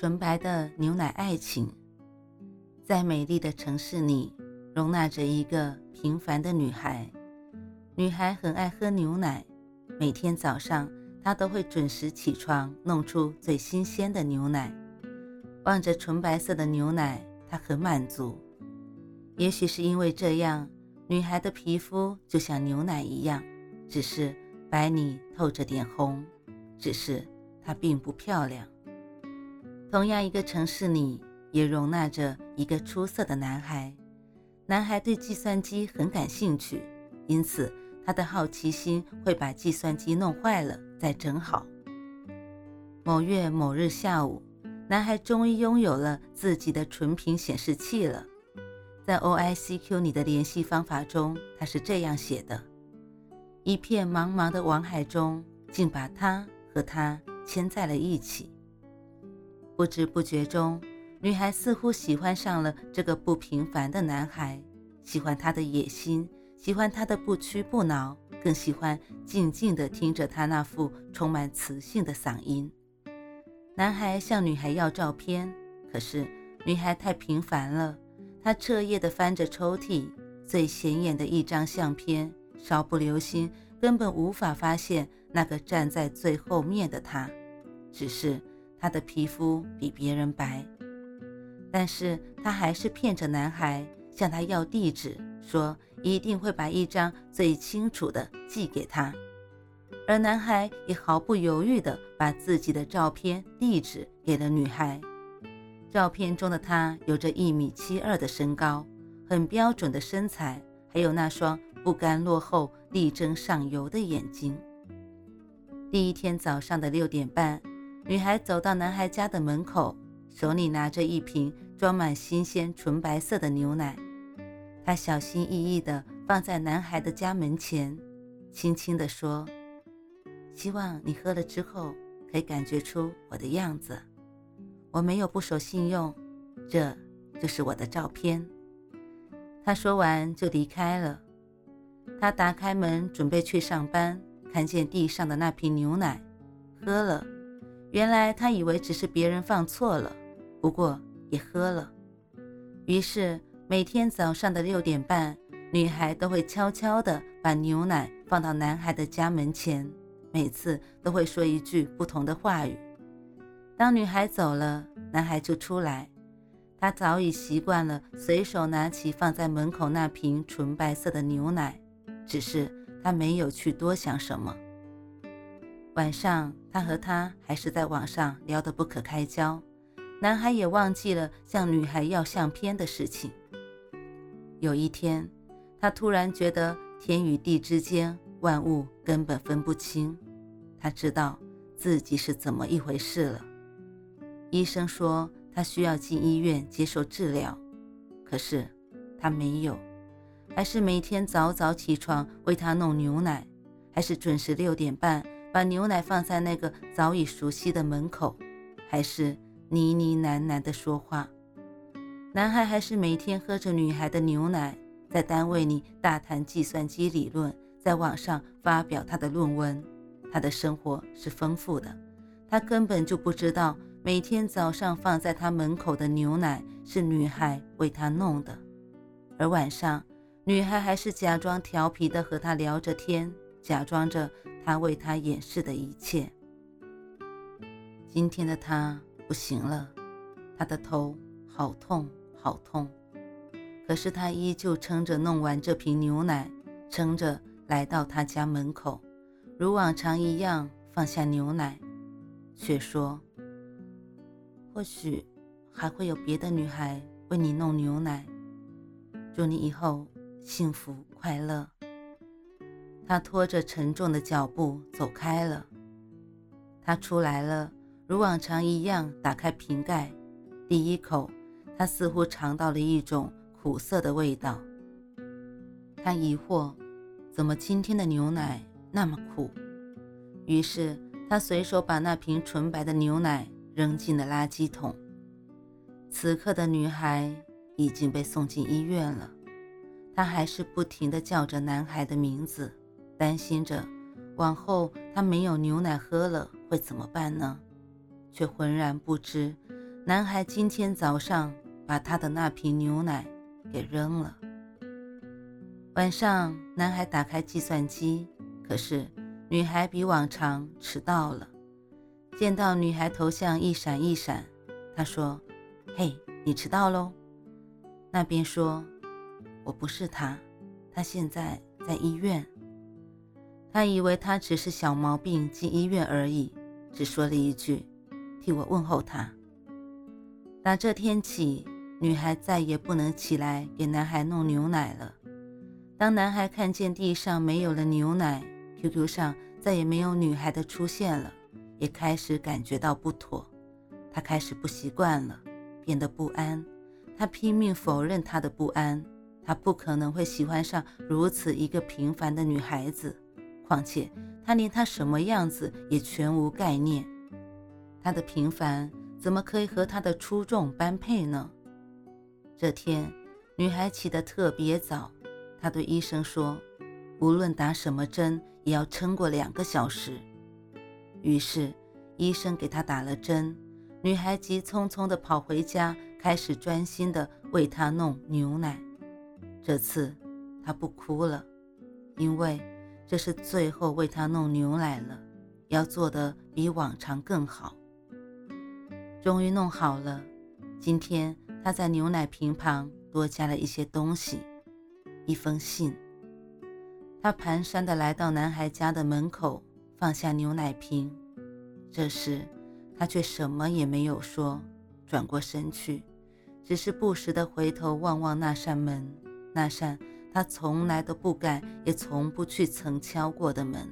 纯白的牛奶爱情，在美丽的城市里，容纳着一个平凡的女孩。女孩很爱喝牛奶，每天早上她都会准时起床，弄出最新鲜的牛奶。望着纯白色的牛奶，她很满足。也许是因为这样，女孩的皮肤就像牛奶一样，只是白里透着点红。只是她并不漂亮。同样一个城市里，也容纳着一个出色的男孩。男孩对计算机很感兴趣，因此他的好奇心会把计算机弄坏了再整好。某月某日下午，男孩终于拥有了自己的纯平显示器了。在 OICQ 里的联系方法中，他是这样写的：一片茫茫的网海中，竟把他和他牵在了一起。不知不觉中，女孩似乎喜欢上了这个不平凡的男孩，喜欢他的野心，喜欢他的不屈不挠，更喜欢静静地听着他那副充满磁性的嗓音。男孩向女孩要照片，可是女孩太平凡了。他彻夜地翻着抽屉，最显眼的一张相片，稍不留心，根本无法发现那个站在最后面的他。只是。她的皮肤比别人白，但是她还是骗着男孩，向他要地址，说一定会把一张最清楚的寄给他。而男孩也毫不犹豫地把自己的照片地址给了女孩。照片中的他有着一米七二的身高，很标准的身材，还有那双不甘落后、力争上游的眼睛。第一天早上的六点半。女孩走到男孩家的门口，手里拿着一瓶装满新鲜纯白色的牛奶。她小心翼翼地放在男孩的家门前，轻轻地说：“希望你喝了之后可以感觉出我的样子。我没有不守信用，这就是我的照片。”她说完就离开了。他打开门准备去上班，看见地上的那瓶牛奶，喝了。原来他以为只是别人放错了，不过也喝了。于是每天早上的六点半，女孩都会悄悄地把牛奶放到男孩的家门前，每次都会说一句不同的话语。当女孩走了，男孩就出来。他早已习惯了随手拿起放在门口那瓶纯白色的牛奶，只是他没有去多想什么。晚上，他和她还是在网上聊得不可开交，男孩也忘记了向女孩要相片的事情。有一天，他突然觉得天与地之间万物根本分不清，他知道自己是怎么一回事了。医生说他需要进医院接受治疗，可是他没有，还是每天早早起床为他弄牛奶，还是准时六点半。把牛奶放在那个早已熟悉的门口，还是呢呢喃喃地说话。男孩还是每天喝着女孩的牛奶，在单位里大谈计算机理论，在网上发表他的论文。他的生活是丰富的，他根本就不知道每天早上放在他门口的牛奶是女孩为他弄的，而晚上，女孩还是假装调皮地和他聊着天。假装着他为他掩饰的一切。今天的他不行了，他的头好痛好痛，可是他依旧撑着弄完这瓶牛奶，撑着来到他家门口，如往常一样放下牛奶，却说：“或许还会有别的女孩为你弄牛奶，祝你以后幸福快乐。”他拖着沉重的脚步走开了。他出来了，如往常一样打开瓶盖，第一口，他似乎尝到了一种苦涩的味道。他疑惑，怎么今天的牛奶那么苦？于是他随手把那瓶纯白的牛奶扔进了垃圾桶。此刻的女孩已经被送进医院了，她还是不停地叫着男孩的名字，担心着往后他没有牛奶喝了会怎么办呢？却浑然不知，男孩今天早上把他的那瓶牛奶给扔了。晚上，男孩打开计算机，可是女孩比往常迟到了。见到女孩头像一闪一闪，他说。嘿，你迟到喽！那边说我不是他，他现在在医院。他以为他只是小毛病进医院而已，只说了一句：“替我问候他。”打这天起，女孩再也不能起来给男孩弄牛奶了。当男孩看见地上没有了牛奶，QQ 上再也没有女孩的出现了，也开始感觉到不妥。他开始不习惯了。变得不安，他拼命否认他的不安。他不可能会喜欢上如此一个平凡的女孩子，况且他连她什么样子也全无概念。她的平凡怎么可以和她的出众般配呢？这天，女孩起得特别早。她对医生说：“无论打什么针，也要撑过两个小时。”于是，医生给她打了针。女孩急匆匆地跑回家，开始专心地为他弄牛奶。这次她不哭了，因为这是最后为他弄牛奶了，要做的比往常更好。终于弄好了，今天他在牛奶瓶旁多加了一些东西，一封信。他蹒跚地来到男孩家的门口，放下牛奶瓶。这时。他却什么也没有说，转过身去，只是不时地回头望望那扇门，那扇他从来都不敢也从不去曾敲过的门。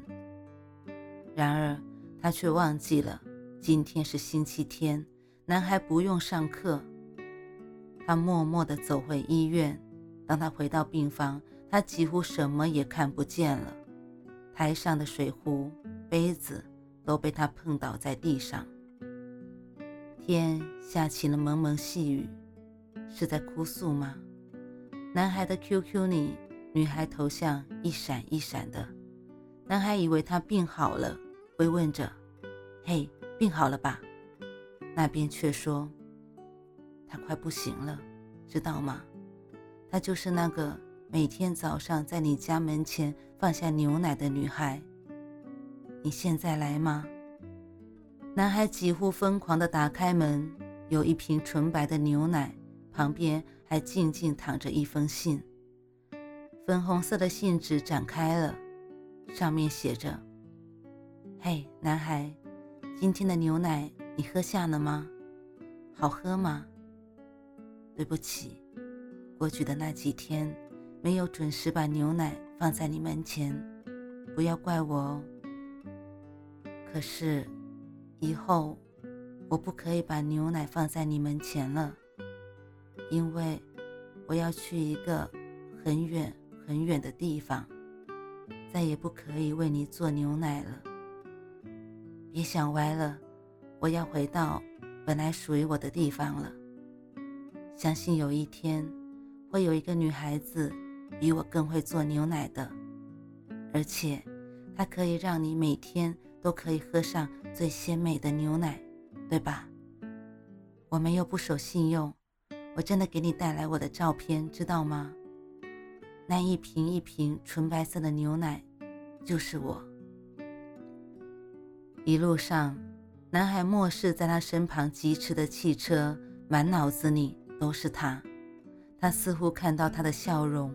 然而，他却忘记了今天是星期天，男孩不用上课。他默默地走回医院。当他回到病房，他几乎什么也看不见了，台上的水壶、杯子都被他碰倒在地上。天下起了蒙蒙细雨，是在哭诉吗？男孩的 QQ 里，女孩头像一闪一闪的。男孩以为她病好了，会问着：“嘿，病好了吧？”那边却说：“她快不行了，知道吗？她就是那个每天早上在你家门前放下牛奶的女孩。你现在来吗？”男孩几乎疯狂地打开门，有一瓶纯白的牛奶，旁边还静静躺着一封信。粉红色的信纸展开了，上面写着：“嘿，男孩，今天的牛奶你喝下了吗？好喝吗？对不起，过去的那几天没有准时把牛奶放在你门前，不要怪我哦。可是……”以后，我不可以把牛奶放在你门前了，因为我要去一个很远很远的地方，再也不可以为你做牛奶了。别想歪了，我要回到本来属于我的地方了。相信有一天，会有一个女孩子比我更会做牛奶的，而且她可以让你每天。都可以喝上最鲜美的牛奶，对吧？我没有不守信用，我真的给你带来我的照片，知道吗？那一瓶一瓶纯白色的牛奶，就是我。一路上，男孩漠视在他身旁疾驰的汽车，满脑子里都是他。他似乎看到他的笑容。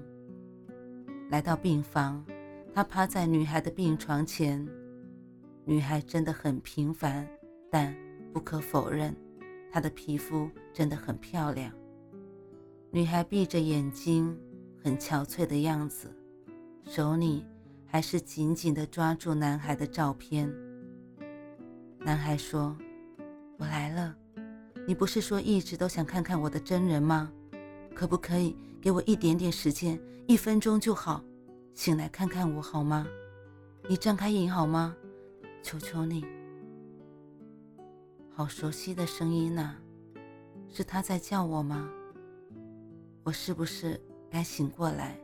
来到病房，他趴在女孩的病床前。女孩真的很平凡，但不可否认，她的皮肤真的很漂亮。女孩闭着眼睛，很憔悴的样子，手里还是紧紧地抓住男孩的照片。男孩说：“我来了，你不是说一直都想看看我的真人吗？可不可以给我一点点时间，一分钟就好，醒来看看我好吗？你张开眼好吗？求求你！好熟悉的声音呐，是他在叫我吗？我是不是该醒过来？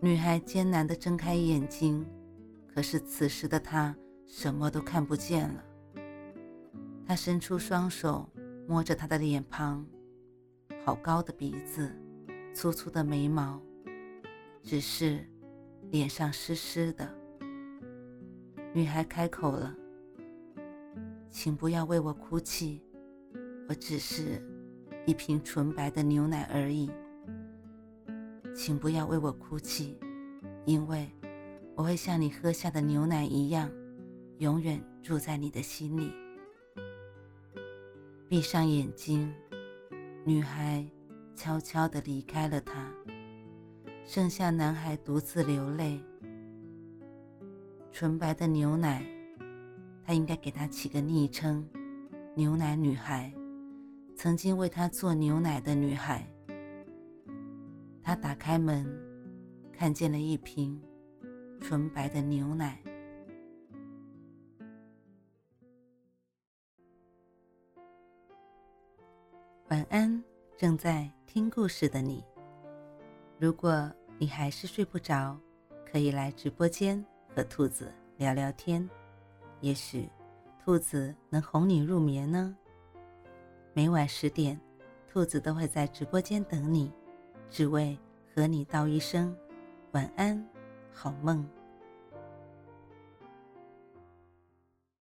女孩艰难地睁开眼睛，可是此时的她什么都看不见了。她伸出双手摸着他的脸庞，好高的鼻子，粗粗的眉毛，只是脸上湿湿的。女孩开口了：“请不要为我哭泣，我只是一瓶纯白的牛奶而已。”请不要为我哭泣，因为我会像你喝下的牛奶一样，永远住在你的心里。闭上眼睛，女孩悄悄地离开了他，剩下男孩独自流泪。纯白的牛奶，他应该给他起个昵称——牛奶女孩，曾经为他做牛奶的女孩。他打开门，看见了一瓶纯白的牛奶。晚安，正在听故事的你。如果你还是睡不着，可以来直播间和兔子聊聊天，也许兔子能哄你入眠呢。每晚十点，兔子都会在直播间等你。只为和你道一声晚安，好梦。